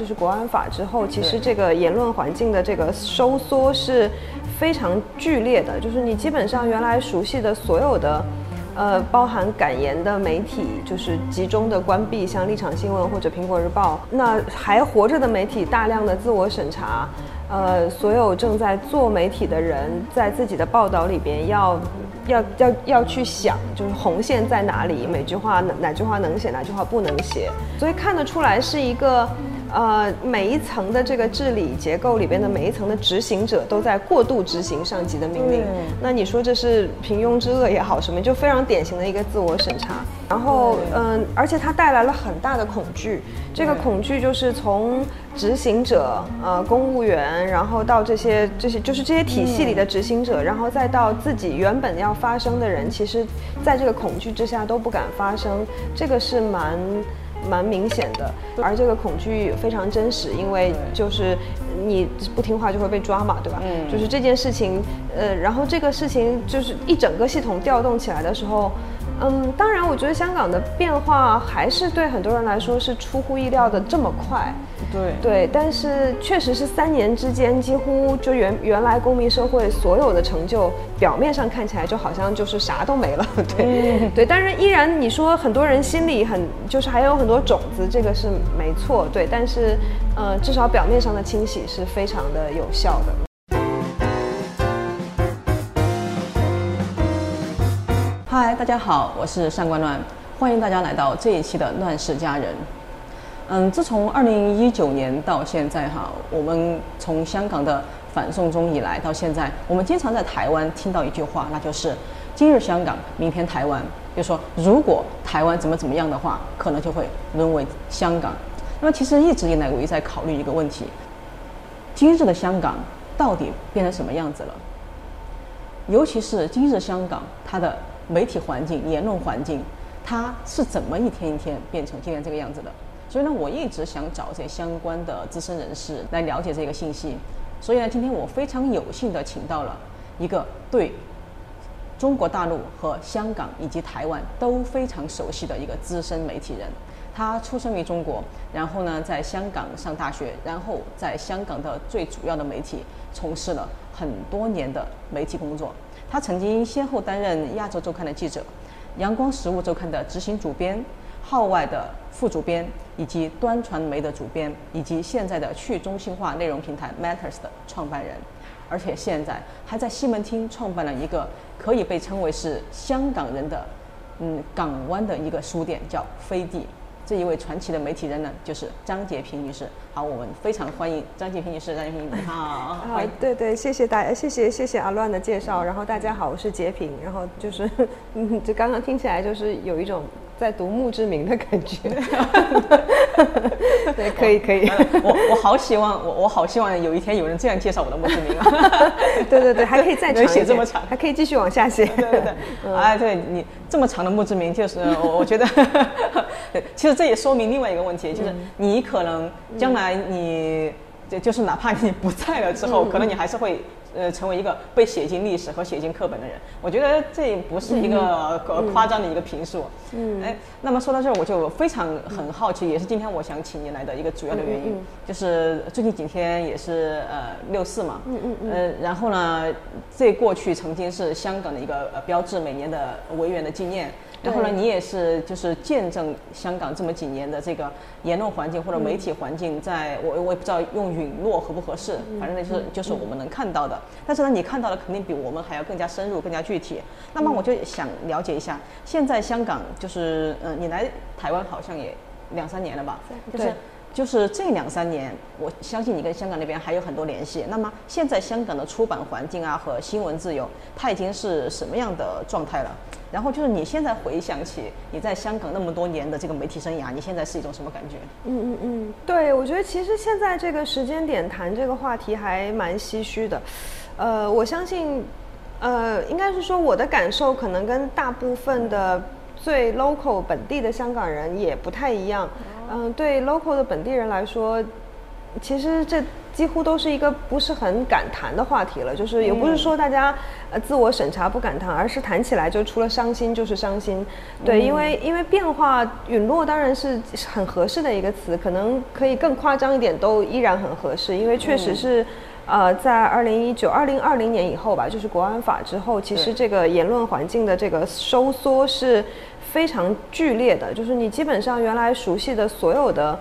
就是国安法之后，其实这个言论环境的这个收缩是非常剧烈的。就是你基本上原来熟悉的所有的，呃，包含感言的媒体，就是集中的关闭，像立场新闻或者苹果日报。那还活着的媒体，大量的自我审查。呃，所有正在做媒体的人，在自己的报道里边要要要要去想，就是红线在哪里，每句话哪哪句话能写，哪句话不能写。所以看得出来是一个。呃，每一层的这个治理结构里边的每一层的执行者都在过度执行上级的命令。那你说这是平庸之恶也好，什么就非常典型的一个自我审查。然后，嗯，而且它带来了很大的恐惧。这个恐惧就是从执行者，呃，公务员，然后到这些这些就是这些体系里的执行者，然后再到自己原本要发声的人，其实在这个恐惧之下都不敢发声。这个是蛮。蛮明显的，而这个恐惧非常真实，因为就是你不听话就会被抓嘛，对吧？嗯，就是这件事情，呃，然后这个事情就是一整个系统调动起来的时候。嗯，当然，我觉得香港的变化还是对很多人来说是出乎意料的这么快。对对，但是确实是三年之间，几乎就原原来公民社会所有的成就，表面上看起来就好像就是啥都没了。对 对，但是依然你说很多人心里很就是还有很多种子，这个是没错。对，但是呃，至少表面上的清洗是非常的有效的。嗨，大家好，我是上官乱，欢迎大家来到这一期的《乱世佳人》。嗯，自从二零一九年到现在哈，我们从香港的反送中以来到现在，我们经常在台湾听到一句话，那就是“今日香港，明天台湾”。就说如果台湾怎么怎么样的话，可能就会沦为香港。那么其实一直以来，我一直在考虑一个问题：今日的香港到底变成什么样子了？尤其是今日香港，它的。媒体环境、言论环境，它是怎么一天一天变成今天这个样子的？所以呢，我一直想找这些相关的资深人士来了解这个信息。所以呢，今天我非常有幸的请到了一个对中国大陆和香港以及台湾都非常熟悉的一个资深媒体人。他出生于中国，然后呢，在香港上大学，然后在香港的最主要的媒体从事了很多年的媒体工作。他曾经先后担任《亚洲周刊》的记者，《阳光实务周刊》的执行主编，号外的副主编，以及端传媒的主编，以及现在的去中心化内容平台 Matters 的创办人，而且现在还在西门町创办了一个可以被称为是香港人的，嗯，港湾的一个书店，叫飞地。这一位传奇的媒体人呢，就是张洁平女士。好，我们非常欢迎张洁平女士。张洁平，你好。好，对对，谢谢大家，谢谢谢谢阿乱的介绍。然后大家好，我是洁平。然后就是，嗯，就刚刚听起来就是有一种。在读墓志铭的感觉，对，可以可以。我我好希望，我我好希望有一天有人这样介绍我的墓志铭啊！对对对，还可以再长写这么长，还可以继续往下写。对对对，哎，对你这么长的墓志铭，就是我我觉得，其实这也说明另外一个问题，就是你可能将来你就就是哪怕你不在了之后，可能你还是会。呃，成为一个被写进历史和写进课本的人，我觉得这不是一个夸张的一个评述。嗯，哎，那么说到这儿，我就非常很好奇，也是今天我想请你来的一个主要的原因，就是最近几天也是呃六四嘛，嗯嗯嗯，呃，然后呢，这过去曾经是香港的一个呃标志，每年的维园的纪念。然后呢，你也是就是见证香港这么几年的这个言论环境或者媒体环境，在我我也不知道用陨落合不合适，反正那就是就是我们能看到的。但是呢，你看到的肯定比我们还要更加深入、更加具体。那么我就想了解一下，现在香港就是嗯，你来台湾好像也两三年了吧？就是就是这两三年，我相信你跟香港那边还有很多联系。那么现在香港的出版环境啊和新闻自由，它已经是什么样的状态了？然后就是你现在回想起你在香港那么多年的这个媒体生涯，你现在是一种什么感觉？嗯嗯嗯，对，我觉得其实现在这个时间点谈这个话题还蛮唏嘘的。呃，我相信，呃，应该是说我的感受可能跟大部分的最 local 本地的香港人也不太一样。嗯，对 local 的本地人来说。其实这几乎都是一个不是很敢谈的话题了。就是也不是说大家呃自我审查不敢谈，而是谈起来就除了伤心就是伤心。对，因为因为变化陨落当然是很合适的一个词，可能可以更夸张一点，都依然很合适，因为确实是。呃，在二零一九、二零二零年以后吧，就是国安法之后，其实这个言论环境的这个收缩是非常剧烈的。就是你基本上原来熟悉的所有的，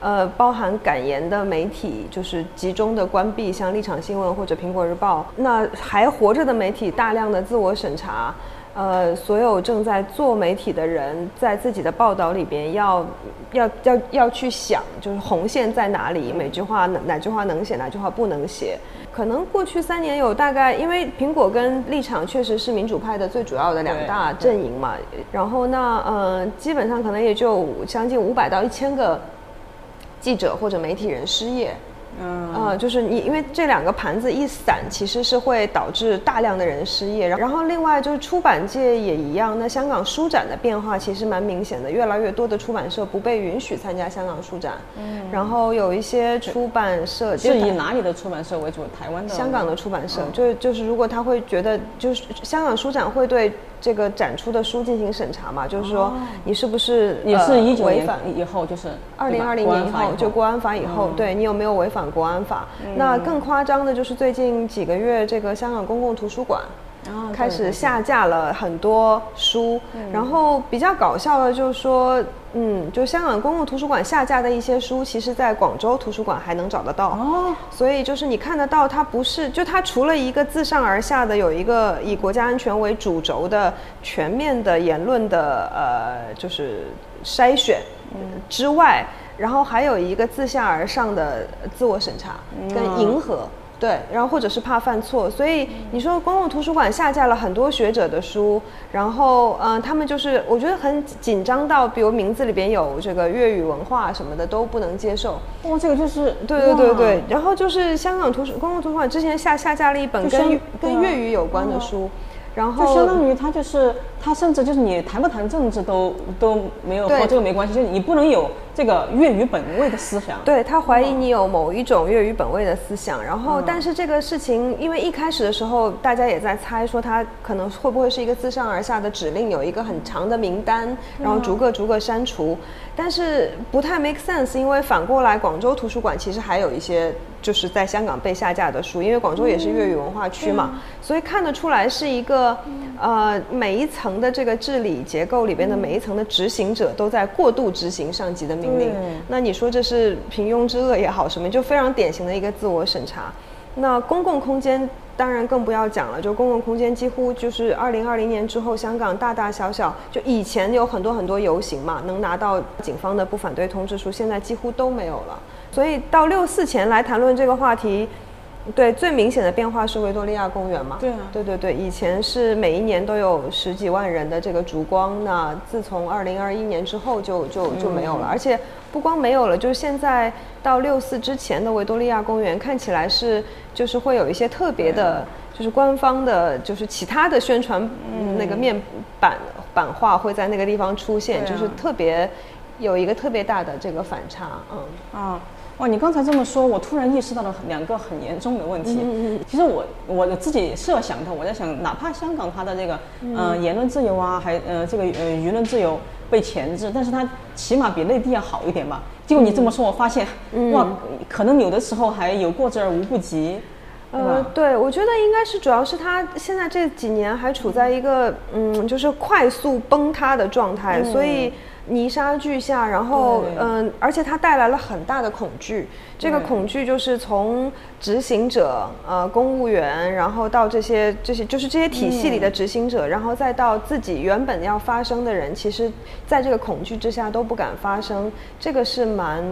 呃，包含感言的媒体，就是集中的关闭，像立场新闻或者苹果日报。那还活着的媒体，大量的自我审查。呃，所有正在做媒体的人，在自己的报道里边要要要要去想，就是红线在哪里，每句话哪哪句话能写，哪句话不能写。可能过去三年有大概，因为苹果跟立场确实是民主派的最主要的两大阵营嘛。然后那呃，基本上可能也就将近五百到一千个记者或者媒体人失业。嗯，呃，就是你，因为这两个盘子一散，其实是会导致大量的人失业。然后另外就是出版界也一样。那香港书展的变化其实蛮明显的，越来越多的出版社不被允许参加香港书展。嗯，然后有一些出版社是以哪里的出版社为主？台湾的、香港的出版社，就就是如果他会觉得，就是香港书展会对。这个展出的书进行审查嘛，就是说你是不是也是一九年以后，就是二零二零年以后，就国安法以后，对你有没有违反国安法？那更夸张的就是最近几个月，这个香港公共图书馆。开始下架了很多书，然后比较搞笑的就是说，嗯，就香港公共图书馆下架的一些书，其实在广州图书馆还能找得到。哦，所以就是你看得到，它不是就它除了一个自上而下的有一个以国家安全为主轴的全面的言论的呃，就是筛选之外，然后还有一个自下而上的自我审查跟迎合。对，然后或者是怕犯错，所以你说公共图书馆下架了很多学者的书，然后嗯，他们就是我觉得很紧张到，比如名字里边有这个粤语文化什么的都不能接受。哇，这个就是对对对对，然后就是香港图书公共图书馆之前下下架了一本跟跟粤语有关的书。然后就相当于它就是他，甚至就是你谈不谈政治都都没有和这个没关系，就是你不能有这个粤语本位的思想。对他怀疑你有某一种粤语本位的思想，然后但是这个事情，因为一开始的时候大家也在猜说他可能会不会是一个自上而下的指令，有一个很长的名单，然后逐个逐个删除，但是不太 make sense，因为反过来广州图书馆其实还有一些。就是在香港被下架的书，因为广州也是粤语文化区嘛，所以看得出来是一个，呃，每一层的这个治理结构里边的每一层的执行者都在过度执行上级的命令。那你说这是平庸之恶也好，什么就非常典型的一个自我审查。那公共空间当然更不要讲了，就公共空间几乎就是二零二零年之后，香港大大小小，就以前有很多很多游行嘛，能拿到警方的不反对通知书，现在几乎都没有了。所以到六四前来谈论这个话题，对最明显的变化是维多利亚公园嘛？对啊，对对对，以前是每一年都有十几万人的这个烛光，那自从二零二一年之后就就就没有了，而且不光没有了，就是现在到六四之前的维多利亚公园看起来是就是会有一些特别的，就是官方的，就是其他的宣传那个面板版画会在那个地方出现，就是特别有一个特别大的这个反差，嗯。啊。哇，你刚才这么说，我突然意识到了两个很严重的问题。嗯嗯其实我我自己设想的，我在想，哪怕香港它的这个嗯言论自由啊，还呃这个呃舆论自由被钳制，但是它起码比内地要好一点吧。结果你这么说，我发现哇，可能有的时候还有过之而无不及。呃，对，我觉得应该是主要是它现在这几年还处在一个嗯，就是快速崩塌的状态，所以。泥沙俱下，然后嗯，而且它带来了很大的恐惧。这个恐惧就是从执行者、呃，公务员，然后到这些这些，就是这些体系里的执行者，然后再到自己原本要发声的人，其实在这个恐惧之下都不敢发声。这个是蛮。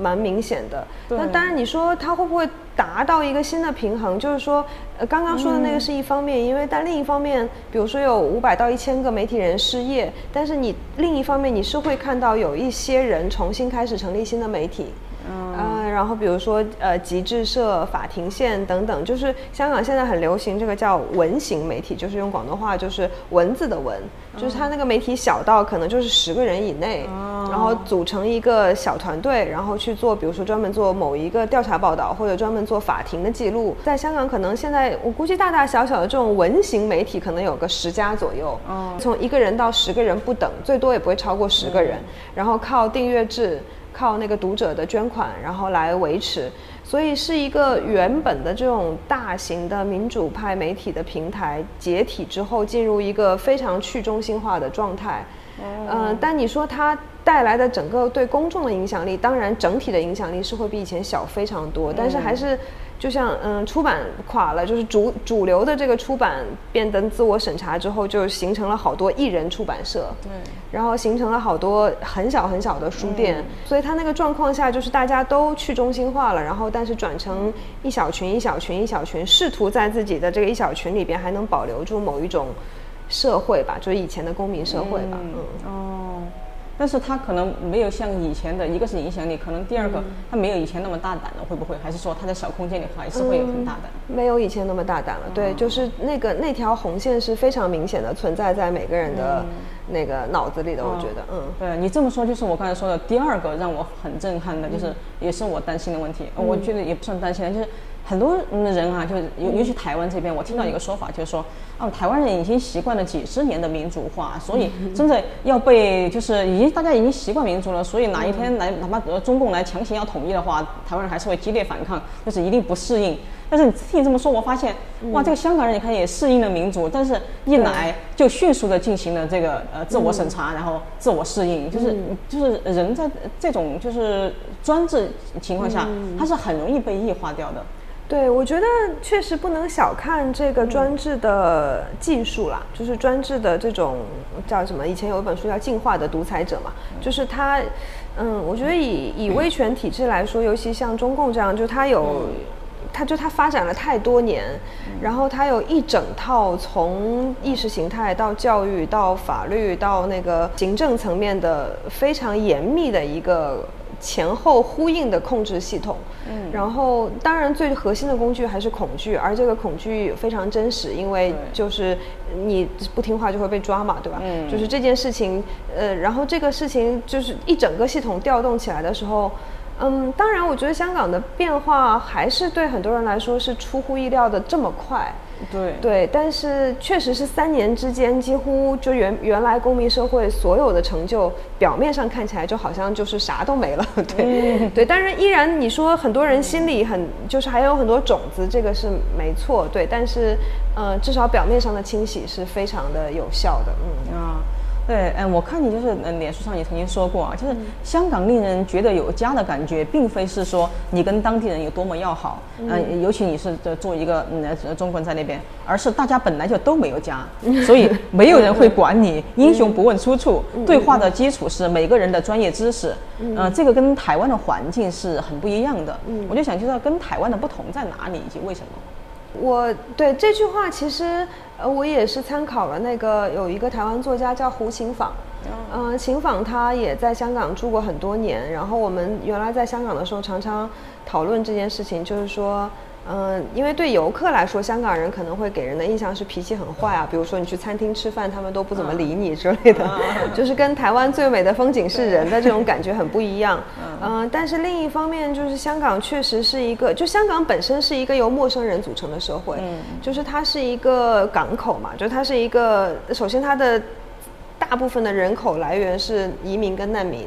蛮明显的，那当然你说它会不会达到一个新的平衡？就是说，呃，刚刚说的那个是一方面，因为但另一方面，比如说有五百到一千个媒体人失业，但是你另一方面你是会看到有一些人重新开始成立新的媒体，嗯，然后比如说呃集志社、法庭线等等，就是香港现在很流行这个叫文型媒体，就是用广东话就是文字的文，就是它那个媒体小到可能就是十个人以内，然后组成一个小团队，然后去做，比如说专门做某一个调查报道，或者专门做法庭的记录。在香港，可能现在我估计大大小小的这种文型媒体可能有个十家左右，从一个人到十个人不等，最多也不会超过十个人，然后靠订阅制。靠那个读者的捐款，然后来维持，所以是一个原本的这种大型的民主派媒体的平台解体之后，进入一个非常去中心化的状态。嗯，但你说它带来的整个对公众的影响力，当然整体的影响力是会比以前小非常多，但是还是。就像嗯，出版垮了，就是主主流的这个出版变得自我审查之后，就形成了好多艺人出版社，对，然后形成了好多很小很小的书店，所以它那个状况下就是大家都去中心化了，然后但是转成一小群一小群一小群，试图在自己的这个一小群里边还能保留住某一种社会吧，就是以前的公民社会吧，嗯哦。但是他可能没有像以前的一个是影响力，可能第二个他没有以前那么大胆了，会不会？还是说他在小空间里还是会有很大胆？没有以前那么大胆了，对，就是那个那条红线是非常明显的存在在每个人的那个脑子里的，我觉得，嗯，对你这么说，就是我刚才说的第二个让我很震撼的，就是也是我担心的问题，我觉得也不算担心，就是。很多人啊，就是尤尤其台湾这边，我听到一个说法，就是说，哦，台湾人已经习惯了几十年的民主化，所以真的要被就是已经大家已经习惯民主了，所以哪一天来哪怕中共来强行要统一的话，台湾人还是会激烈反抗，就是一定不适应。但是你听你这么说，我发现哇，这个香港人你看也适应了民主，但是一来就迅速的进行了这个呃自我审查，然后自我适应，就是就是人在这种就是专制情况下，他是很容易被异化掉的。对，我觉得确实不能小看这个专制的技术啦，就是专制的这种叫什么？以前有一本书叫《进化的独裁者》嘛，就是他，嗯，我觉得以以威权体制来说，尤其像中共这样，就它有，它就它发展了太多年，然后它有一整套从意识形态到教育到法律到那个行政层面的非常严密的一个。前后呼应的控制系统，嗯，然后当然最核心的工具还是恐惧，而这个恐惧非常真实，因为就是你不听话就会被抓嘛，对吧？嗯，就是这件事情，呃，然后这个事情就是一整个系统调动起来的时候，嗯，当然我觉得香港的变化还是对很多人来说是出乎意料的这么快。对对，但是确实是三年之间，几乎就原原来公民社会所有的成就，表面上看起来就好像就是啥都没了。对对，但是依然你说很多人心里很就是还有很多种子，这个是没错。对，但是呃，至少表面上的清洗是非常的有效的。嗯啊。对，嗯，我看你就是，嗯，脸书上也曾经说过啊，就是香港令人觉得有家的感觉，并非是说你跟当地人有多么要好，嗯，尤其你是做一个嗯中国人在那边，而是大家本来就都没有家，所以没有人会管你，英雄不问出处，对话的基础是每个人的专业知识，嗯，这个跟台湾的环境是很不一样的，嗯，我就想知道跟台湾的不同在哪里以及为什么。我对这句话其实，呃，我也是参考了那个有一个台湾作家叫胡琴坊，嗯，琴舫他也在香港住过很多年，然后我们原来在香港的时候常常讨论这件事情，就是说。嗯，因为对游客来说，香港人可能会给人的印象是脾气很坏啊。比如说你去餐厅吃饭，他们都不怎么理你之类的，就是跟台湾最美的风景是人的这种感觉很不一样。嗯，但是另一方面，就是香港确实是一个，就香港本身是一个由陌生人组成的社会，就是它是一个港口嘛，就是它是一个，首先它的大部分的人口来源是移民跟难民，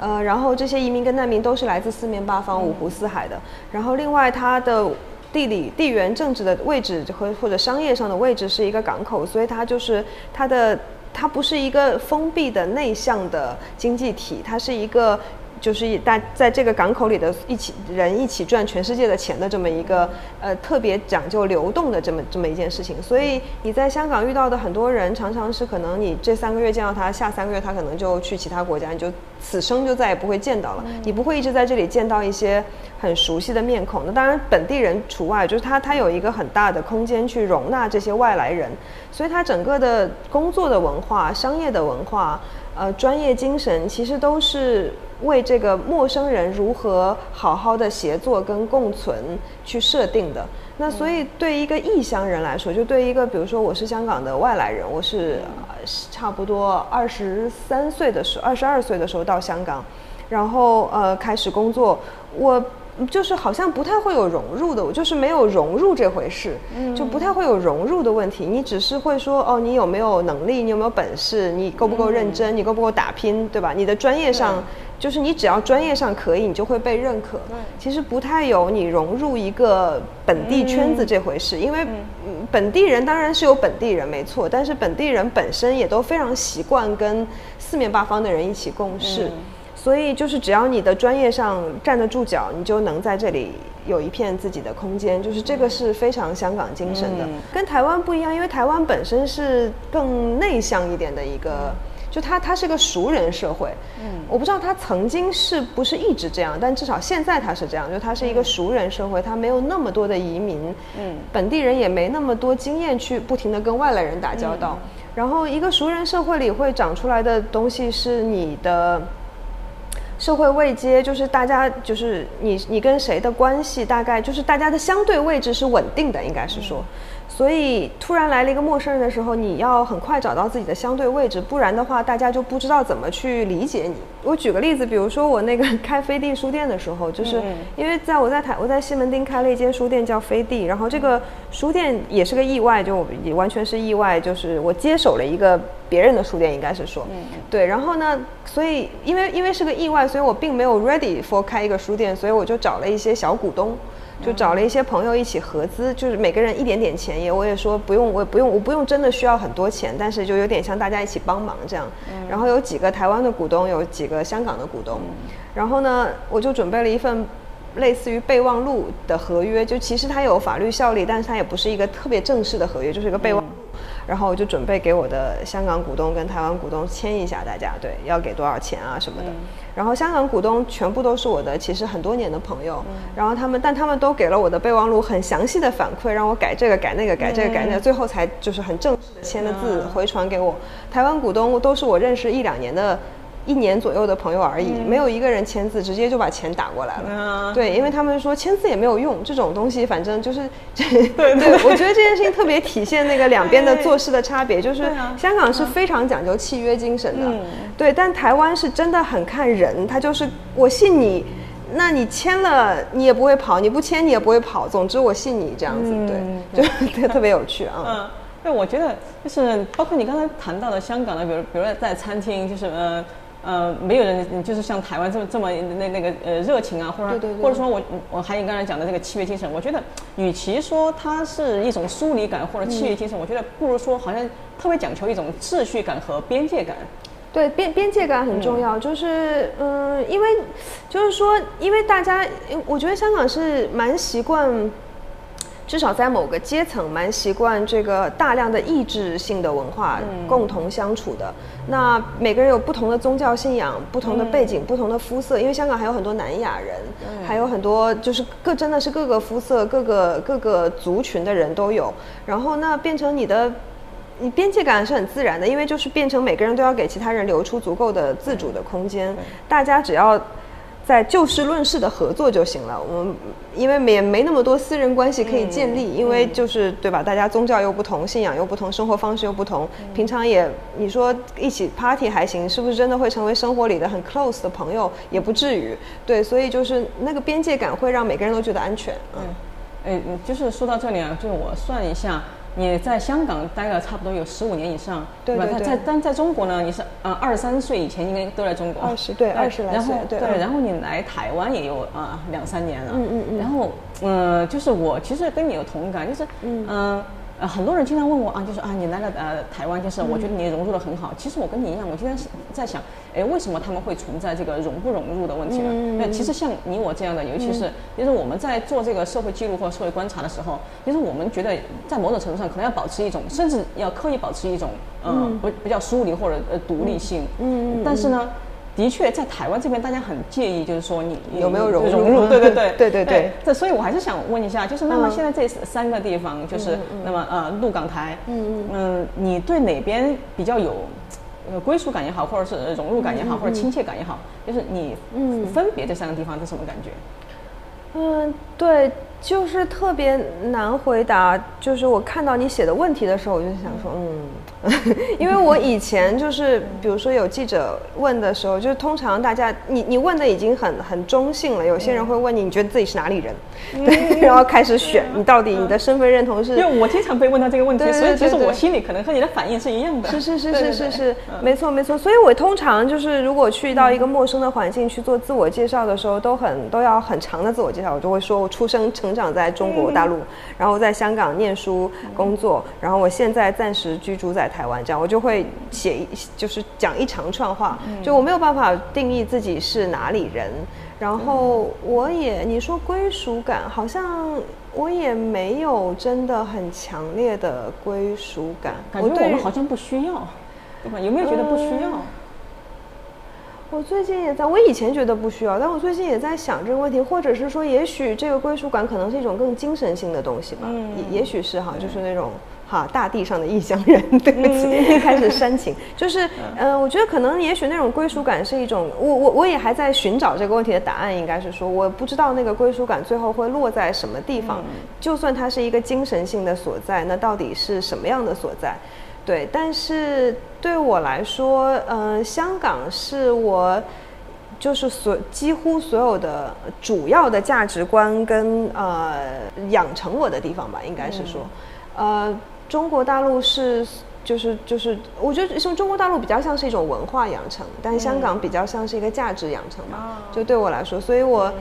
呃，然后这些移民跟难民都是来自四面八方、五湖四海的，然后另外它的。地理、地缘政治的位置和或者商业上的位置是一个港口，所以它就是它的，它不是一个封闭的内向的经济体，它是一个。就是大在这个港口里的一起人一起赚全世界的钱的这么一个呃特别讲究流动的这么这么一件事情，所以你在香港遇到的很多人常常是可能你这三个月见到他，下三个月他可能就去其他国家，你就此生就再也不会见到了，你不会一直在这里见到一些很熟悉的面孔。那当然本地人除外，就是他他有一个很大的空间去容纳这些外来人，所以他整个的工作的文化、商业的文化。呃专业精神，其实都是为这个陌生人如何好好的协作跟共存去设定的。那所以对一个异乡人来说，就对一个比如说我是香港的外来人，我是差不多二十三岁的时候，二十二岁的时候到香港，然后呃开始工作，我。就是好像不太会有融入的，我就是没有融入这回事，就不太会有融入的问题。你只是会说哦，你有没有能力，你有没有本事，你够不够认真，你够不够打拼，对吧？你的专业上，就是你只要专业上可以，你就会被认可。其实不太有你融入一个本地圈子这回事，因为本地人当然是有本地人没错，但是本地人本身也都非常习惯跟四面八方的人一起共事。所以就是只要你的专业上站得住脚，你就能在这里有一片自己的空间。就是这个是非常香港精神的，跟台湾不一样，因为台湾本身是更内向一点的一个，就他，他是个熟人社会。嗯，我不知道他曾经是不是一直这样，但至少现在他是这样，就他是一个熟人社会，他没有那么多的移民，嗯，本地人也没那么多经验去不停的跟外来人打交道。然后一个熟人社会里会长出来的东西是你的。社会位阶就是大家就是你你跟谁的关系大概就是大家的相对位置是稳定的，应该是说。所以突然来了一个陌生人的时候，你要很快找到自己的相对位置，不然的话，大家就不知道怎么去理解你。我举个例子，比如说我那个开飞地书店的时候，就是因为在我在台我在西门町开了一间书店叫飞地，然后这个书店也是个意外，就也完全是意外，就是我接手了一个别人的书店，应该是说，对。然后呢，所以因为因为是个意外，所以我并没有 ready for 开一个书店，所以我就找了一些小股东。就找了一些朋友一起合资，就是每个人一点点钱，也我也说不用，我也不用，我不用真的需要很多钱，但是就有点像大家一起帮忙这样。然后有几个台湾的股东，有几个香港的股东，然后呢，我就准备了一份类似于备忘录的合约，就其实它有法律效力，但是它也不是一个特别正式的合约，就是一个备忘。然后我就准备给我的香港股东跟台湾股东签一下，大家对要给多少钱啊什么的。然后香港股东全部都是我的，其实很多年的朋友。然后他们，但他们都给了我的备忘录很详细的反馈，让我改这个改那个改这个改那个，最后才就是很正式的签的字回传给我。台湾股东都是我认识一两年的。一年左右的朋友而已，没有一个人签字，直接就把钱打过来了。对，因为他们说签字也没有用，这种东西反正就是，对对。我觉得这件事情特别体现那个两边的做事的差别，就是香港是非常讲究契约精神的，对，但台湾是真的很看人，他就是我信你，那你签了你也不会跑，你不签你也不会跑，总之我信你这样子，对，就特别有趣啊。嗯，对，我觉得就是包括你刚才谈到的香港的，比如比如说在餐厅，就是呃。呃，没有人就是像台湾这么这么那那个呃热情啊，或者或者说我我还有刚才讲的这个契约精神，我觉得与其说它是一种疏离感或者契约精神，我觉得不如说好像特别讲求一种秩序感和边界感。对，边边界感很重要，就是嗯，因为就是说，因为大家，我觉得香港是蛮习惯。至少在某个阶层，蛮习惯这个大量的意志性的文化共同相处的。那每个人有不同的宗教信仰、不同的背景、不同的肤色，因为香港还有很多南亚人，还有很多就是各真的是各个肤色、各个各个族群的人都有。然后那变成你的，你边界感是很自然的，因为就是变成每个人都要给其他人留出足够的自主的空间。大家只要。在就事论事的合作就行了。我们因为没没那么多私人关系可以建立，因为就是对吧？大家宗教又不同，信仰又不同，生活方式又不同，平常也你说一起 party 还行，是不是真的会成为生活里的很 close 的朋友？也不至于。对，所以就是那个边界感会让每个人都觉得安全。嗯，哎，就是说到这里啊，就我算一下。你在香港待了差不多有十五年以上，对吧？在但在中国呢，你是啊二十三岁以前应该都在中国，二十对二十来岁，对，然后你来台湾也有啊两三年了，嗯嗯嗯，然后嗯，就是我其实跟你有同感，就是嗯。呃，很多人经常问我啊，就是啊，你来了呃台湾，就是我觉得你融入的很好。其实我跟你一样，我今天是在想，哎，为什么他们会存在这个融不融入的问题呢？那其实像你我这样的，尤其是就是我们在做这个社会记录或社会观察的时候，就是我们觉得在某种程度上可能要保持一种，甚至要刻意保持一种，嗯，不比较疏离或者呃独立性。嗯，但是呢。的确，在台湾这边，大家很介意，就是说你有没有融入？对对对对对对。这 所以，我还是想问一下，就是那么现在这三个地方，就是那么呃，鹿港台，嗯你对哪边比较有呃归属感也好，或者是融入感也好，或者亲切感也好，就是你嗯分别这三个地方是什么感觉？嗯，对，就是特别难回答。就是我看到你写的问题的时候，我就想说，嗯，因为我以前就是，比如说有记者问的时候，就是通常大家你你问的已经很很中性了，有些人会问你，你觉得自己是哪里人？对，然后开始选你到底你的身份认同是因为我经常被问到这个问题，所以其实我心里可能和你的反应是一样的。是是是是是是嗯，没错没错。所以我通常就是如果去到一个陌生的环境去做自我介绍的时候，都很都要很长的自我介绍，我就会说我出生成长在中国大陆，然后在香港念书工作，然后我现在暂时居住在台湾，这样我就会写一就是讲一长串话，就我没有办法定义自己是哪里人。然后我也，你说归属感，好像我也没有真的很强烈的归属感。感觉我们好像不需要，对吧？有没有觉得不需要？嗯我最近也在，我以前觉得不需要，但我最近也在想这个问题，或者是说，也许这个归属感可能是一种更精神性的东西吧，嗯也也许是哈，就是那种哈大地上的异乡人，对不起，嗯。开始煽情，就是呃，我觉得可能也许那种归属感是一种，我我我也还在寻找这个问题的答案，应该是说我不知道那个归属感最后会落在什么地方，嗯。就算它是一个精神性的所在，那到底是什么样的所在？对，但是对我来说，嗯、香港是我就是所几乎所有的主要的价值观跟呃养成我的地方吧，应该是说，呃，中国大陆是。就是就是，我觉得像中国大陆比较像是一种文化养成，但香港比较像是一个价值养成吧。就对我来说，所以我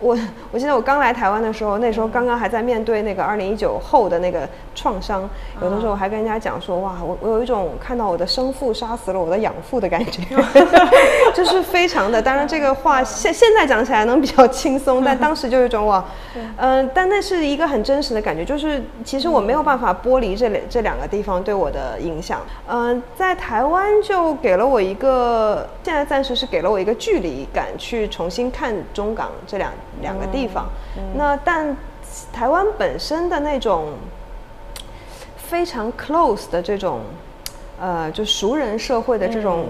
我我记得我刚来台湾的时候，那时候刚刚还在面对那个二零一九后的那个创伤，有的时候我还跟人家讲说，哇，我我有一种看到我的生父杀死了我的养父的感觉，就是非常的。当然这个话现现在讲起来能比较轻松，但当时就有一种哇，嗯、但那是一个很真实的感觉，就是其实我没有办法剥离这两这两个地方对我的影响。嗯、在台湾就给了我一个，现在暂时是给了我一个距离感，去重新看中港这两两个地方。那但台湾本身的那种非常 close 的这种，呃，就熟人社会的这种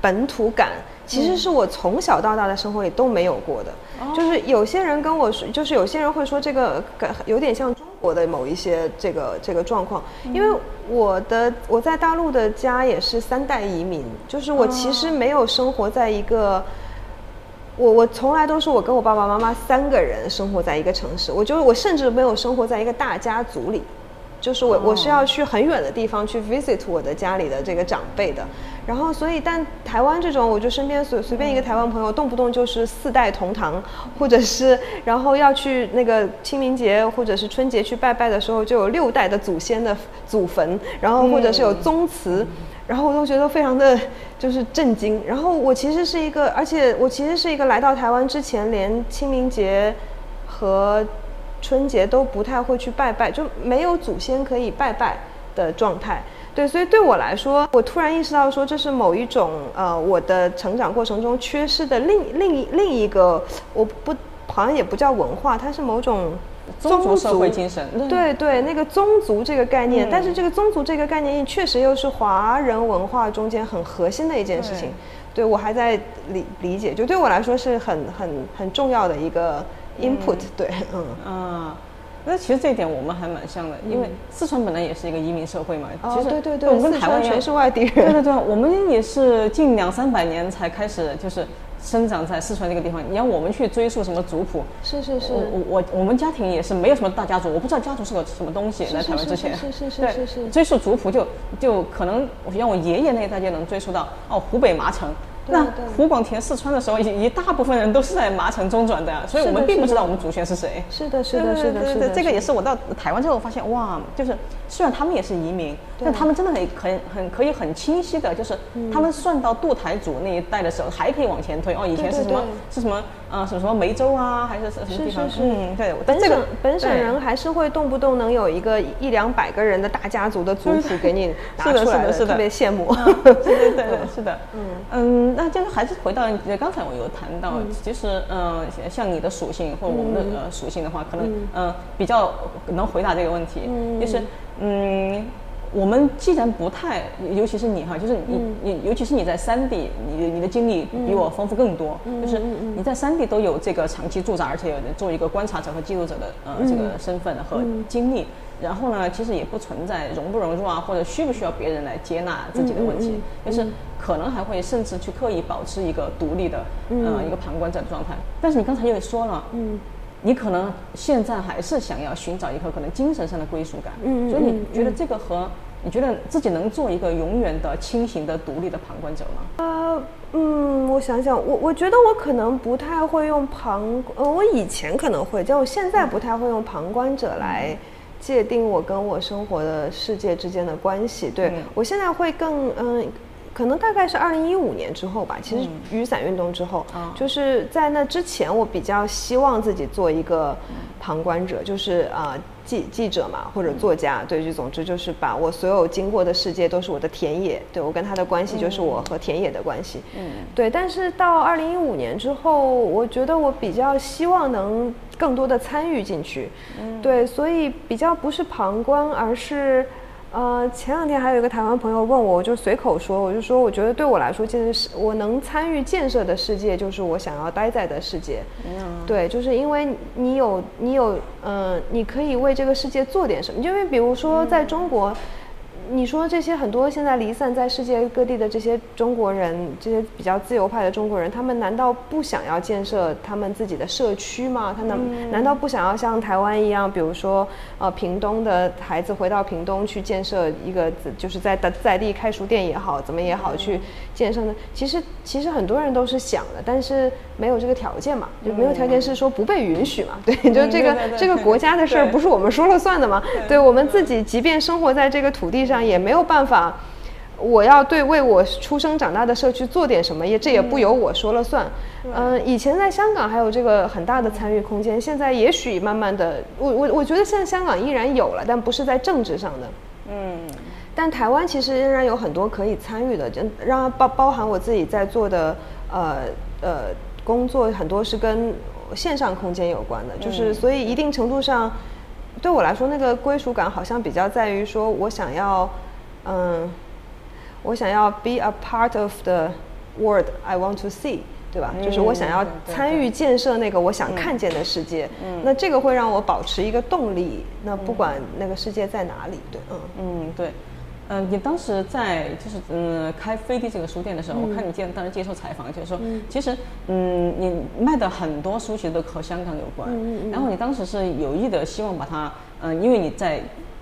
本土感，其实是我从小到大的生活里都没有过的。就是有些人跟我说，就是有些人会说这个感有点像中国的某一些这个这个状况，因为我的我在大陆的家也是三代移民，就是我其实没有生活在一个。我我从来都是我跟我爸爸妈妈三个人生活在一个城市，我就我甚至没有生活在一个大家族里，就是我我是要去很远的地方去 visit 我的家里的这个长辈的，然后所以但台湾这种，我就身边随随便一个台湾朋友，动不动就是四代同堂，或者是然后要去那个清明节或者是春节去拜拜的时候，就有六代的祖先的祖坟，然后或者是有宗祠。然后我都觉得非常的就是震惊。然后我其实是一个，而且我其实是一个来到台湾之前，连清明节和春节都不太会去拜拜，就没有祖先可以拜拜的状态。对，所以对我来说，我突然意识到说，这是某一种呃，我的成长过程中缺失的另另另一个，我不好像也不叫文化，它是某种宗族社会精神，对对，那个宗族这个概念，嗯但是这个宗族这个概念确实又是华人文化中间很核心的一件事情。对我还在理理解，就对我来说是很很很重要的一个 input、对，嗯。啊。那其实这一点我们还蛮像的，因为四川本来也是一个移民社会嘛。哦其实对对对我们跟台湾全是外地人对对对，我们也是近两三百年才开始就是生长在四川这个地方。你要我们去追溯什么族谱，是是是我我我我们家庭也是没有什么大家族，我不知道家族是个什么东西。来台湾之前，是是是是对是是追溯族谱就就可能让我爷爷那一代就能追溯到哦湖北麻城。那湖广填四川的时候，一一大部分人都是在麻城中转的，所以我们并不知道我们祖先是谁。是的，是的，是的，是的，这个也是是我到台湾之后发现，哇，就是虽然他们也是移民，但他们真的很很很可以很清晰的，就是嗯。他们算到渡台祖那一代的时候，还可以往前推。哦，以前是什么是什么呃什么什么梅州啊，还是什么地方？嗯，对，但这个本省本省人还是会动不动能有一个一两百个人的大家族的族谱给你拿 是的出来是的是的。特别羡慕。对对对对，是的，嗯嗯，那就是还是回到呃刚才我有谈到，其实嗯、呃像你的属性或我们的、呃属性的话，可能嗯、呃比较能回答这个问题，就是嗯。我们既然不太，尤其是你哈，就是你你，尤其是你在山地，你你的经历比我丰富更多。就是你在山地都有这个长期驻扎，而且有做一个观察者和记录者的呃这个身份和经历。然后呢，其实也不存在融不融入啊，或者需不需要别人来接纳自己的问题，就是可能还会甚至去刻意保持一个独立的呃一个旁观者的状态。但是你刚才又说了，嗯，你可能现在还是想要寻找一个可能精神上的归属感，嗯所以你觉得这个和你觉得自己能做一个永远的清醒的独立的旁观者吗？呃，嗯，我想想，我我觉得我可能不太会用旁，呃，我以前可能会，但我现在不太会用旁观者来。界定我跟我生活的世界之间的关系，对我现在会更嗯，可能大概是二零一五年之后吧。其实雨伞运动之后，就是在那之前，我比较希望自己做一个旁观者，就是啊记记者嘛，或者作家，对，就总之就是把我所有经过的世界都是我的田野，对我跟他的关系就是我和田野的关系，嗯，对。但是到二零一五年之后，我觉得我比较希望能。更多的参与进去，嗯对，所以比较不是旁观，而是，呃，前两天还有一个台湾朋友问我，我就随口说，我就说，我觉得对我来说，建设我能参与建设的世界，就是我想要待在的世界。嗯对，就是因为你有，你有，嗯，你可以为这个世界做点什么，因为比如说在中国。你说这些很多现在离散在世界各地的这些中国人，这些比较自由派的中国人，他们难道不想要建设他们自己的社区吗？他难难道不想要像台湾一样，比如说呃屏东的孩子回到屏东去建设一个，就是在在在地开书店也好，怎么也好去建设呢？其实其实很多人都是想的，但是没有这个条件嘛，就没有条件是说不被允许嘛？对，就这个这个国家的事儿不是我们说了算的吗？对我们自己，即便生活在这个土地上。也没有办法，我要对为我出生长大的社区做点什么，也这也不由我说了算。嗯，以前在香港还有这个很大的参与空间，现在也许慢慢的，我我我觉得现在香港依然有了，但不是在政治上的。嗯，但台湾其实仍然有很多可以参与的，就让包包含我自己在做的呃呃工作，很多是跟线上空间有关的，就是所以一定程度上。对我来说，那个归属感好像比较在于说，我想要，嗯，我想要 be a part of the world I want to see，对吧？就是我想要参与建设那个我想看见的世界。嗯，那这个会让我保持一个动力。那不管那个世界在哪里，对，嗯嗯，对。嗯，你当时在就是嗯开飞地这个书店的时候，我看你接当时接受采访，就是说，其实嗯你卖的很多书其实都和香港有关，然后你当时是有意的希望把它嗯，因为你在。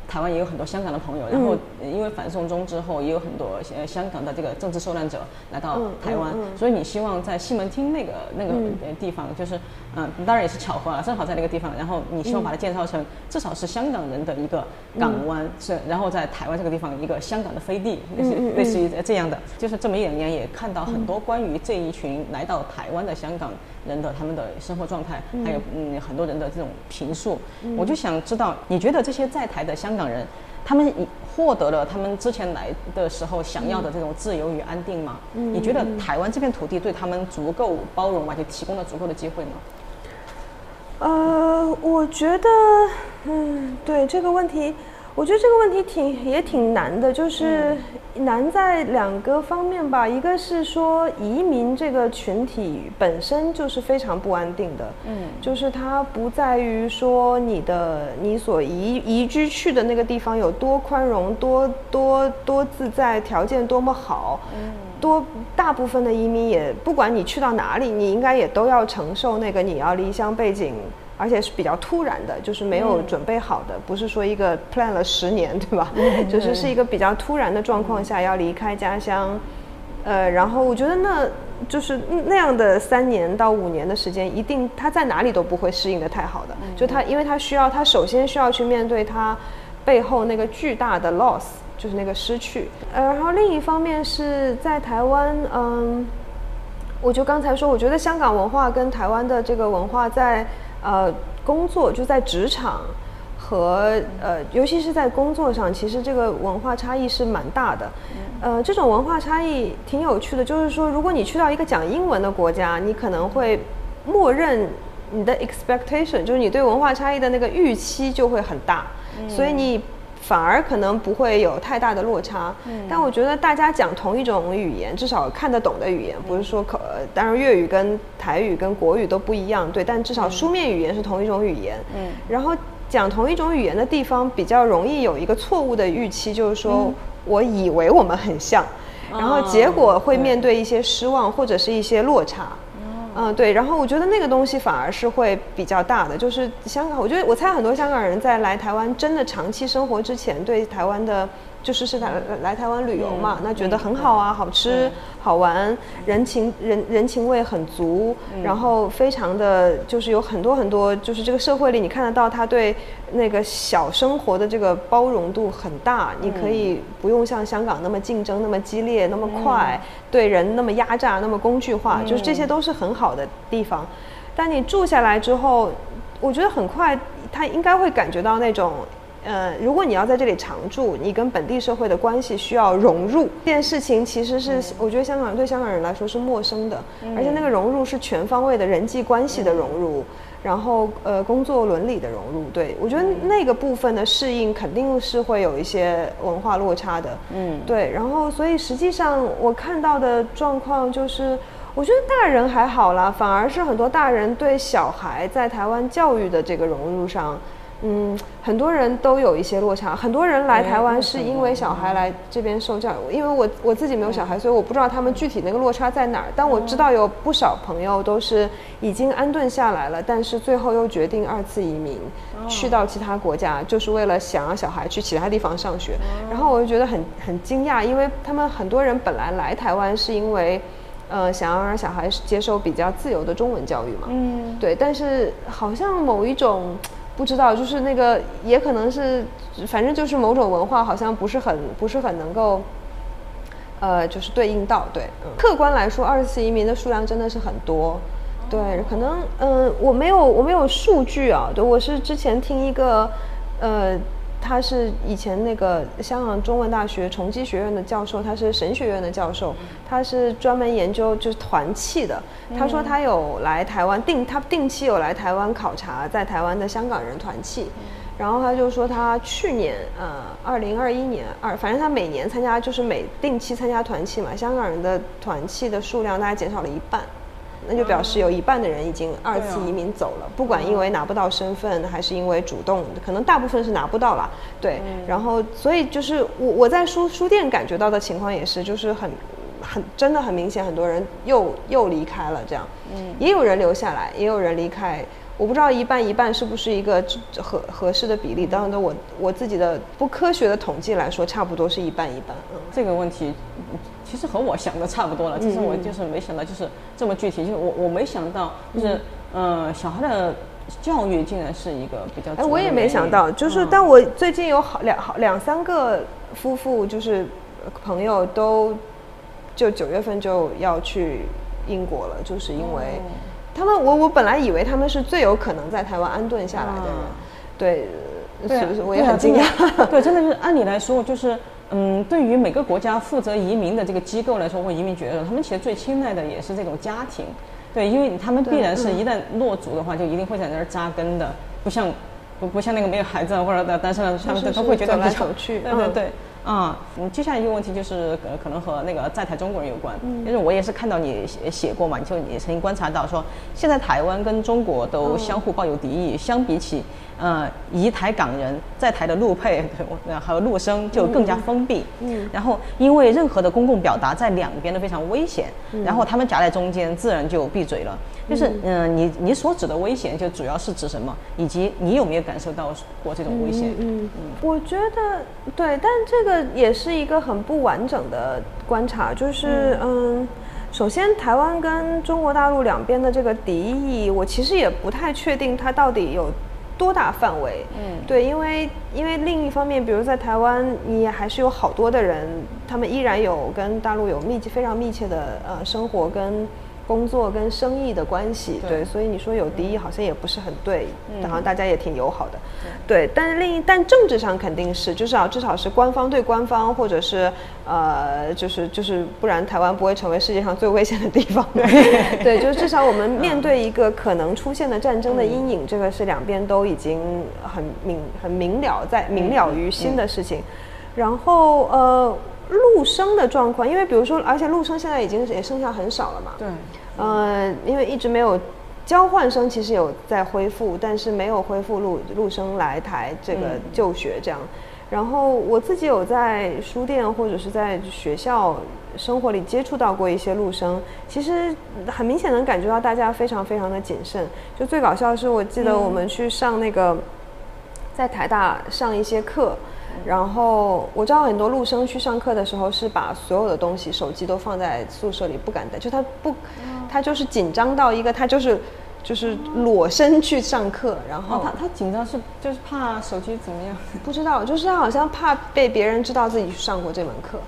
台湾也有很多香港的朋友，然后因为反送中之后，也有很多呃香港的这个政治受难者来到台湾，所以你希望在西门町那个那个地方，就是嗯，当然也是巧合啊，正好在那个地方，然后你希望把它建造成至少是香港人的一个港湾，是然后在台湾这个地方一个香港的飞地，类似类似于这样的，就是这么一两年也看到很多关于这一群来到台湾的香港。人的他们的生活状态，还有嗯很多人的这种评述，我就想知道，你觉得这些在台的香港人，他们获得了他们之前来的时候想要的这种自由与安定吗？你觉得台湾这片土地对他们足够包容吗？就提供了足够的机会吗？呃，我觉得，嗯，对这个问题。我觉得这个问题挺也挺难的，就是难在两个方面吧。一个是说移民这个群体本身就是非常不安定的，嗯，就是它不在于说你的你所移移居去的那个地方有多宽容、多多多自在、条件多么好，嗯，多大部分的移民也不管你去到哪里，你应该也都要承受那个你要离乡背井。而且是比较突然的，就是没有准备好的，不是说一个 plan 了十年，对吧？就是是一个比较突然的状况下要离开家乡，呃，然后我觉得那就是那样的三年到五年的时间，一定他在哪里都不会适应的太好的。就他，因为他需要，他首先需要去面对他背后那个巨大的 loss，就是那个失去。呃，然后另一方面是在台湾，嗯，我就刚才说，我觉得香港文化跟台湾的这个文化在。呃，工作就在职场和呃，尤其是在工作上，其实这个文化差异是蛮大的。呃，这种文化差异挺有趣的，就是说，如果你去到一个讲英文的国家，你可能会默认你的 expectation，就是你对文化差异的那个预期就会很大，所以你反而可能不会有太大的落差。但我觉得大家讲同一种语言，至少看得懂的语言，不是说可，当然粤语跟台语跟国语都不一样，对，但至少书面语言是同一种语言。嗯，然后讲同一种语言的地方，比较容易有一个错误的预期，就是说我以为我们很像，然后结果会面对一些失望或者是一些落差。嗯，对，然后我觉得那个东西反而是会比较大的，就是香港，我觉得我猜很多香港人在来台湾真的长期生活之前，对台湾的。就是是来来台湾旅游嘛，那觉得很好啊，好吃好玩，人情人人情味很足，然后非常的就是有很多很多，就是这个社会里你看得到他对那个小生活的这个包容度很大，你可以不用像香港那么竞争那么激烈那么快，对人那么压榨那么工具化，就是这些都是很好的地方。但你住下来之后，我觉得很快他应该会感觉到那种。呃，如果你要在这里常住，你跟本地社会的关系需要融入这件事情，其实是我觉得香港人对香港人来说是陌生的，而且那个融入是全方位的人际关系的融入，然后呃工作伦理的融入。对我觉得那个部分的适应肯定是会有一些文化落差的。嗯，对，然后所以实际上我看到的状况就是，我觉得大人还好啦，反而是很多大人对小孩在台湾教育的这个融入上。嗯，很多人都有一些落差。很多人来台湾是因为小孩来这边受教育，因为我我自己没有小孩，所以我不知道他们具体那个落差在哪儿。但我知道有不少朋友都是已经安顿下来了，但是最后又决定二次移民，去到其他国家，就是为了想让小孩去其他地方上学。然后我就觉得很很惊讶，因为他们很多人本来来台湾是因为，呃，想要让小孩接受比较自由的中文教育嘛。嗯，对。但是好像某一种。不知道，就是那个，也可能是，反正就是某种文化，好像不是很不是很能够，呃，就是对应到对。客观来说，二次移民的数量真的是很多，对，可能嗯，我没有我没有数据啊，对，我是之前听一个，呃。他是以前那个香港中文大学崇基学院的教授，他是神学院的教授，他是专门研究就是团契的。他说他有来台湾定，他定期有来台湾考察在台湾的香港人团契，然后他就说他去年呃二零二一年二，反正他每年参加就是每定期参加团契嘛，香港人的团契的数量大概减少了一半。那就表示有一半的人已经二次移民走了，不管因为拿不到身份，还是因为主动，可能大部分是拿不到了。对，然后所以就是我我在书书店感觉到的情况也是，就是很很真的很明显，很多人又又离开了这样。嗯，也有人留下来，也有人离开。我不知道一半一半是不是一个合合适的比例。当然的，我我自己的不科学的统计来说，差不多是一半一半。嗯，这个问题。其实和我想的差不多了，其实我就是没想到就是这么具体，就是我我没想到就是嗯，小孩的教育竟然是一个比较哎，我也没想到，就是但我最近有好两好两三个夫妇，就是朋友都就九月份就要去英国了，就是因为他们我我本来以为他们是最有可能在台湾安顿下来的人，对，是不是？我也很惊讶，对，真的是按理来说就是。嗯，对于每个国家负责移民的这个机构来说，或移民局来说，他们其实最青睐的也是这种家庭，对，因为他们必然是一旦落足的话，就一定会在那儿扎根的，不像不不像那个没有孩子或者单身的，他们都会觉得比较去，对对对。啊，嗯，接下来一个问题就是可可能和那个在台中国人有关，因为我也是看到你写写过嘛，你就你曾经观察到说，现在台湾跟中国都相互抱有敌意，相比起。呃，移台港人在台的陆配和陆生就更加封闭。嗯，然后因为任何的公共表达在两边都非常危险，然后他们夹在中间，自然就闭嘴了。就是嗯，你你所指的危险，就主要是指什么？以及你有没有感受到过这种危险？嗯嗯，我觉得对，但这个也是一个很不完整的观察。就是嗯，首先台湾跟中国大陆两边的这个敌意，我其实也不太确定它到底有。多大范围？嗯，对，因为因为另一方面，比如在台湾，你还是有好多的人，他们依然有跟大陆有密集、非常密切的呃生活跟工作跟生意的关系，对，所以你说有敌意好像也不是很对，好像大家也挺友好的，对。但是另一但政治上肯定是，至少至少是官方对官方，或者是呃，就是就是不然台湾不会成为世界上最危险的地方，对，对，就是至少我们面对一个可能出现的战争的阴影，这个是两边都已经很明很明了在明了于心的事情，然后呃。陆生的状况，因为比如说，而且陆生现在已经也剩下很少了嘛。对。呃，因为一直没有交换生，其实有在恢复，但是没有恢复陆陆生来台这个就学这样。然后我自己有在书店或者是在学校生活里接触到过一些陆生，其实很明显能感觉到大家非常非常的谨慎。就最搞笑的是，我记得我们去上那个在台大上一些课。然后我知道很多陆生去上课的时候是把所有的东西、手机都放在宿舍里不敢带，就他不，他就是紧张到一个他就是就是裸身去上课，然后他他紧张是就是怕手机怎么样？不知道，就是他好像怕被别人知道自己去上过这门课。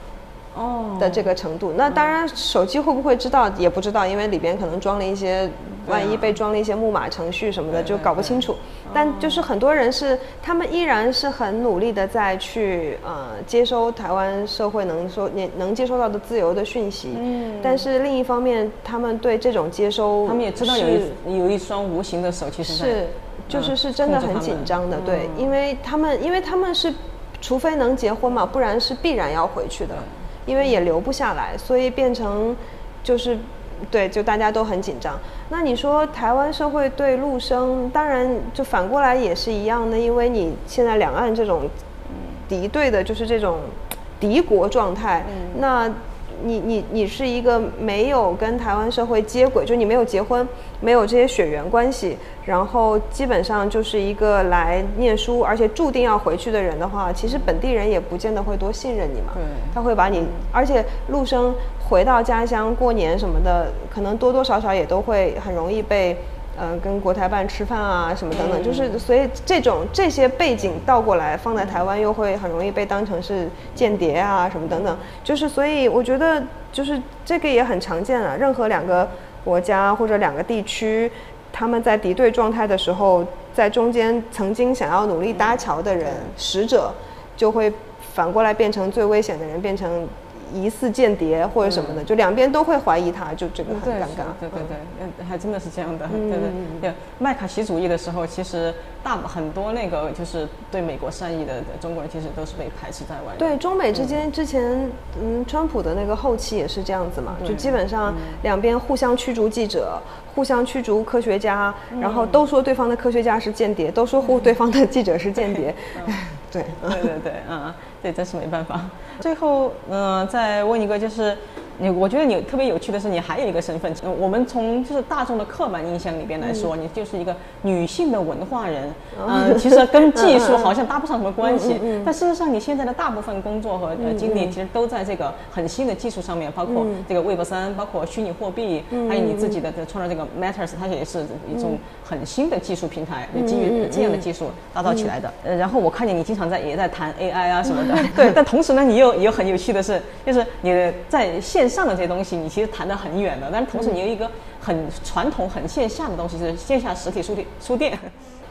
哦，的这个程度，那当然手机会不会知道也不知道，因为里边可能装了一些，万一被装了一些木马程序什么的，就搞不清楚。但就是很多人是，他们依然是很努力的在去呃接收台湾社会能说能能接收到的自由的讯息。嗯。但是另一方面，他们对这种接收，他们也知道有一有一双无形的手，其实是就是是真的很紧张的，对，因为他们因为他们是，除非能结婚嘛，不然是必然要回去的。因为也留不下来，所以变成就是，对，就大家都很紧张。那你说台湾社会对陆生，当然就反过来也是一样的，因为你现在两岸这种敌对的，就是这种敌国状态，那。你你你是一个没有跟台湾社会接轨，就你没有结婚，没有这些血缘关系，然后基本上就是一个来念书，而且注定要回去的人的话，其实本地人也不见得会多信任你嘛。对，他会把你，而且陆生回到家乡过年什么的，可能多多少少也都会很容易被。呃，跟国台办吃饭啊，什么等等，就是所以这种这些背景倒过来放在台湾，又会很容易被当成是间谍啊，什么等等，就是所以我觉得就是这个也很常见啊。任何两个国家或者两个地区，他们在敌对状态的时候，在中间曾经想要努力搭桥的人，使者就会反过来变成最危险的人，变成。疑似间谍或者什么的，就两边都会怀疑他，就这个很尴尬。对对对，嗯，还真的是这样的。对对对，麦卡锡主义的时候，其实大很多那个就是对美国善意的中国人，其实都是被排斥在外。对中美之间，之前嗯，川普的那个后期也是这样子嘛，就基本上两边互相驱逐记者，互相驱逐科学家，然后都说对方的科学家是间谍，都说互对方的记者是间谍。对对对对，嗯，对真是没办法。最后，嗯，再问一个，就是你，我觉得你特别有趣的是，你还有一个身份。我们从就是大众的刻板印象里边来说，你就是一个女性的文化人。嗯，其实跟技术好像搭不上什么关系。但事实上，你现在的大部分工作和呃经历其实都在这个很新的技术上面，包括这个 Web 三，包括虚拟货币，还有你自己的创造这个 Matters，它也是一种很新的技术平台，基于这样的技术打造起来的。呃，然后我看见你经常在也在谈 AI 啊什么的。对，但同时呢，你又也很有趣的是，就是你在线上的这些东西，你其实谈得很远的，但是同时你有一个很传统、很线下的东西，是线下实体书店。书店，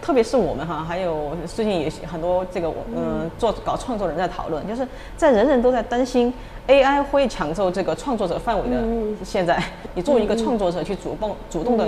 特别是我们哈，还有最近也很多这个嗯做搞创作人在讨论，就是在人人都在担心 AI 会抢走这个创作者范围的现在，你作为一个创作者去主动主动的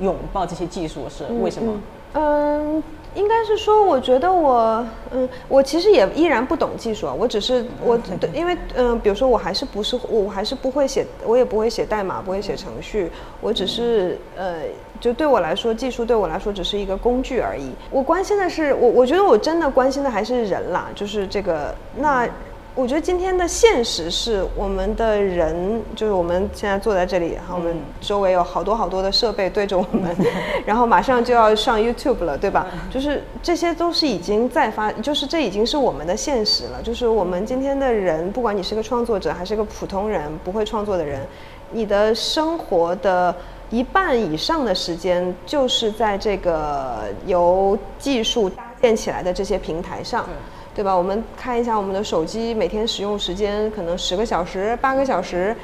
拥抱这些技术是为什么？嗯。应该是说，我觉得我，嗯，我其实也依然不懂技术啊。我只是我，因为，嗯，比如说，我还是不是，我还是不会写，我也不会写代码，不会写程序。我只是，呃，就对我来说，技术对我来说只是一个工具而已。我关心的是，我我觉得我真的关心的还是人啦，就是这个那。我觉得今天的现实是我们的人，就是我们现在坐在这里，然后我们周围有好多好多的设备对着我们，然后马上就要上 YouTube 了，对吧？就是这些都是已经在发，就是这已经是我们的现实了。就是我们今天的人，不管你是个创作者还是个普通人，不会创作的人，你的生活的一半以上的时间就是在这个由技术搭建起来的这些平台上。对吧？我们看一下我们的手机每天使用时间，可能十个小时、八个小时。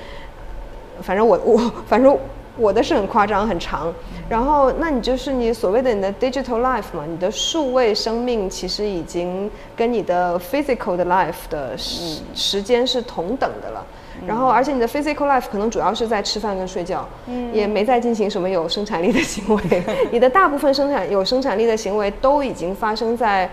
反正我我反正我的是很夸张很长，然后那你就是你所谓的你的 digital life 嘛，你的数位生命其实已经跟你的 physical 的 life 的时时间是同等的了。然后，而且你的 physical life 可能主要是在吃饭跟睡觉，也没在进行什么有生产力的行为。你的大部分生产有生产力的行为都已经发生在，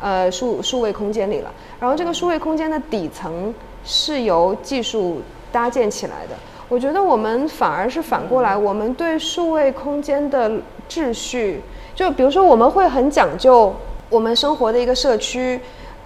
呃数数位空间里了。然后这个数位空间的底层是由技术搭建起来的。我觉得我们反而是反过来，我们对数位空间的秩序，就比如说我们会很讲究我们生活的一个社区，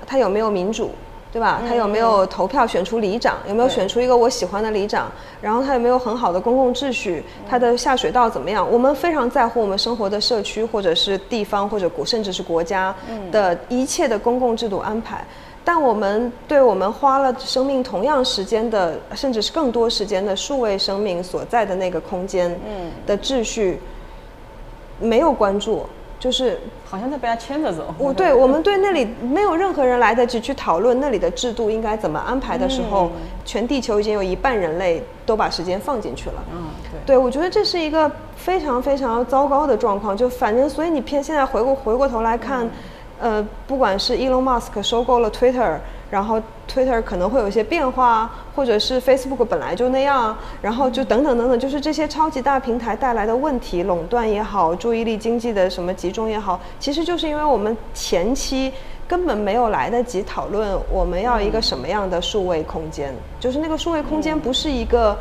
它有没有民主。对吧？他有没有投票选出里长？有没有选出一个我喜欢的里长？然后他有没有很好的公共秩序？他的下水道怎么样？我们非常在乎我们生活的社区，或者是地方，或者国，甚至是国家的一切的公共制度安排。但我们对我们花了生命同样时间的，甚至是更多时间的数位生命所在的那个空间的秩序没有关注。就是好像在被他牵着走。我对 我们对那里没有任何人来得及去讨论那里的制度应该怎么安排的时候，全地球已经有一半人类都把时间放进去了。嗯，对。对，我觉得这是一个非常非常糟糕的状况。就反正，所以你偏现在回过回过头来看，呃，不管是 Elon Musk 收购了 Twitter。然后 Twitter 可能会有一些变化，或者是 Facebook 本来就那样，然后就等等等等，就是这些超级大平台带来的问题，垄断也好，注意力经济的什么集中也好，其实就是因为我们前期根本没有来得及讨论我们要一个什么样的数位空间，就是那个数位空间不是一个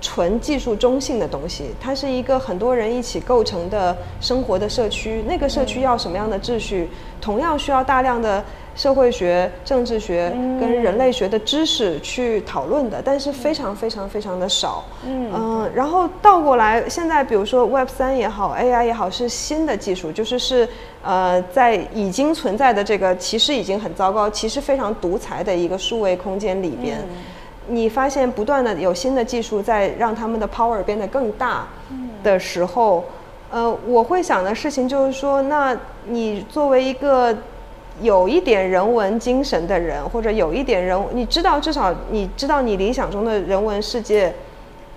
纯技术中性的东西，它是一个很多人一起构成的生活的社区，那个社区要什么样的秩序，同样需要大量的。社会学、政治学跟人类学的知识去讨论的，但是非常非常非常的少。嗯，然后倒过来，现在比如说 Web 三也好，AI 也好，是新的技术，就是是呃，在已经存在的这个其实已经很糟糕、其实非常独裁的一个数位空间里边，你发现不断的有新的技术在让他们的 power 变得更大的时候，呃，我会想的事情就是说，那你作为一个。有一点人文精神的人，或者有一点人，你知道，至少你知道你理想中的人文世界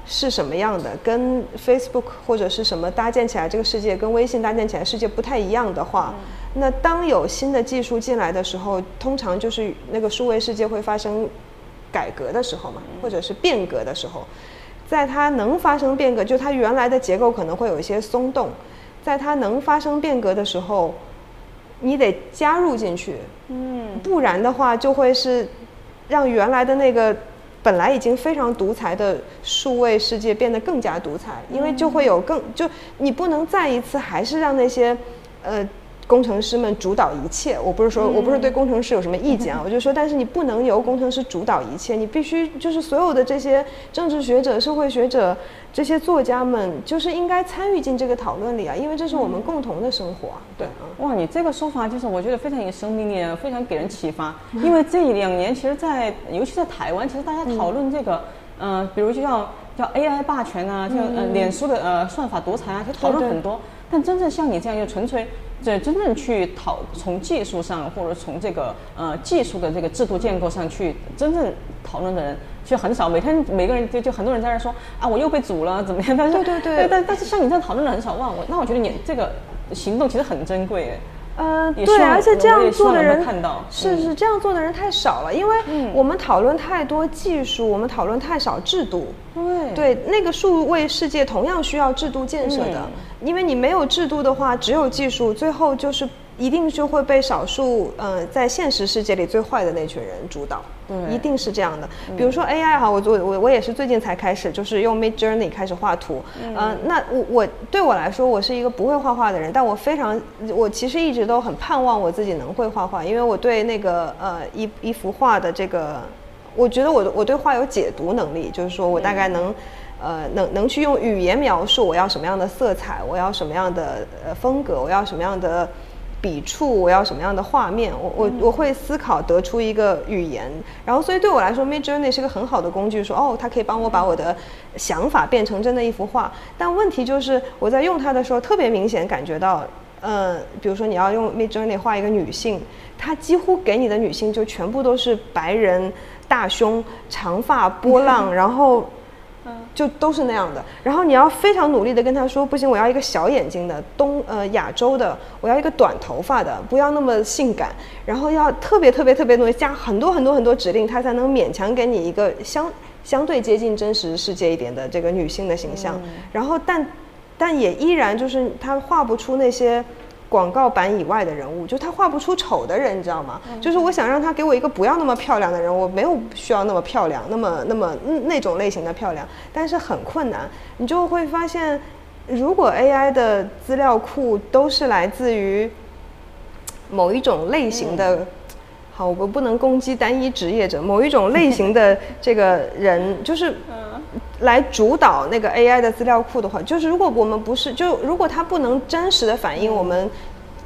是什么样的，跟 Facebook 或者是什么搭建起来这个世界，跟微信搭建起来世界不太一样的话，那当有新的技术进来的时候，通常就是那个数位世界会发生改革的时候嘛，或者是变革的时候，在它能发生变革，就它原来的结构可能会有一些松动，在它能发生变革的时候。你得加入进去，嗯，不然的话就会是让原来的那个本来已经非常独裁的数位世界变得更加独裁，因为就会有更就你不能再一次还是让那些呃。工程师们主导一切，我不是说我不是对工程师有什么意见啊，我就说，但是你不能由工程师主导一切，你必须就是所有的这些政治学者、社会学者、这些作家们，就是应该参与进这个讨论里啊，因为这是我们共同的生活。对，哇，你这个说法就是我觉得非常有生命力，非常给人启发。因为这两年，其实，在尤其在台湾，其实大家讨论这个，嗯，比如就叫叫 AI 霸权啊，叫呃脸书的呃算法独裁啊，就讨论很多。但真正像你这样，就纯粹在真正去讨从技术上，或者从这个呃技术的这个制度建构上去真正讨论的人，其实很少。每天每个人就就很多人在那说啊，我又被组了怎么样？但是对对对，但但是像你这样讨论的很少。哇，我那我觉得你这个行动其实很珍贵哎。呃，对，而且这样做的人是是这样做的人太少了，因为我们讨论太多技术，我们讨论太少制度。对对，那个数位世界同样需要制度建设的，因为你没有制度的话，只有技术，最后就是。一定就会被少数，呃，在现实世界里最坏的那群人主导，一定是这样的。比如说 AI 哈，我我我我也是最近才开始，就是用 Mid Journey 开始画图。嗯，那我我对我来说，我是一个不会画画的人，但我非常，我其实一直都很盼望我自己能会画画，因为我对那个呃一一幅画的这个，我觉得我我对画有解读能力，就是说我大概能，呃，能能去用语言描述我要什么样的色彩，我要什么样的呃风格，我要什么样的。笔触，我要什么样的画面？我我我会思考得出一个语言，然后所以对我来说，Mid Journey 是个很好的工具。说哦，它可以帮我把我的想法变成真的一幅画。但问题就是我在用它的时候，特别明显感觉到，呃，比如说你要用 Mid Journey 画一个女性，它几乎给你的女性就全部都是白人、大胸、长发波浪，然后。就都是那样的。然后你要非常努力的跟他说，不行，我要一个小眼睛的东呃亚洲的，我要一个短头发的，不要那么性感，然后要特别特别特别努力加很多很多很多指令，他才能勉强给你一个相相对接近真实世界一点的这个女性的形象。然后但但也依然就是他画不出那些。广告版以外的人物，就他画不出丑的人，你知道吗？就是我想让他给我一个不要那么漂亮的人，我没有需要那么漂亮，那么那么那种类型的漂亮，但是很困难。你就会发现，如果 AI 的资料库都是来自于某一种类型的，好，我不能攻击单一职业者，某一种类型的这个人，就是。来主导那个 AI 的资料库的话，就是如果我们不是，就如果它不能真实的反映我们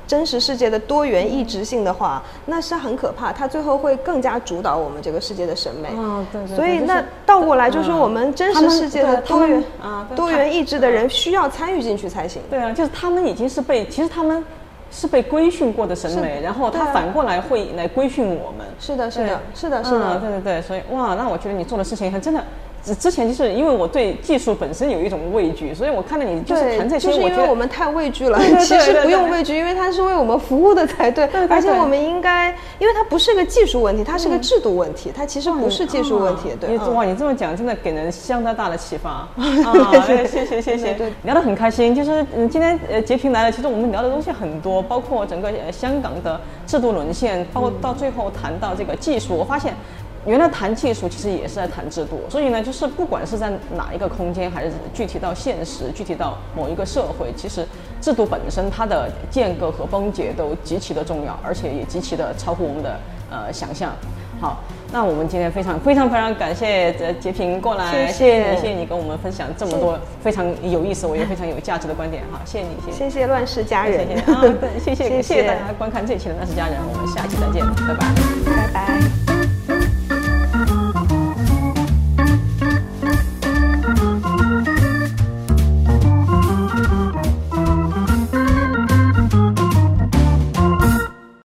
真实世界的多元异质性的话，那是很可怕。它最后会更加主导我们这个世界的审美。啊，对对。所以那倒过来就是我们真实世界的多元啊多元异质的人需要参与进去才行。对啊，就是他们已经是被，其实他们是被规训过的审美，然后他反过来会来规训我们。是的，是的，是的，是的。对对对，所以哇，那我觉得你做的事情还真的。之之前就是因为我对技术本身有一种畏惧，所以我看到你就是谈这些，就是因为我们太畏惧了。其实不用畏惧，因为它是为我们服务的才对。而且我们应该，因为它不是个技术问题，它是个制度问题，它其实不是技术问题。对，哇，你这么讲真的给人相当大的启发。啊，谢谢谢谢，聊得很开心。就是嗯，今天呃截屏来了，其实我们聊的东西很多，包括整个香港的制度沦陷，包括到最后谈到这个技术，我发现。原来谈技术其实也是在谈制度，所以呢，就是不管是在哪一个空间，还是具体到现实，具体到某一个社会，其实制度本身它的间隔和崩解都极其的重要，而且也极其的超乎我们的呃想象。好，那我们今天非常非常非常感谢这截屏过来，谢谢你，谢谢你跟我们分享这么多非常有意思，我觉得非常有价值的观点。哈，谢谢你，谢谢乱世佳人，谢谢啊，谢谢谢谢大家观看这一期的乱世佳人，我们下期再见，拜拜，拜拜。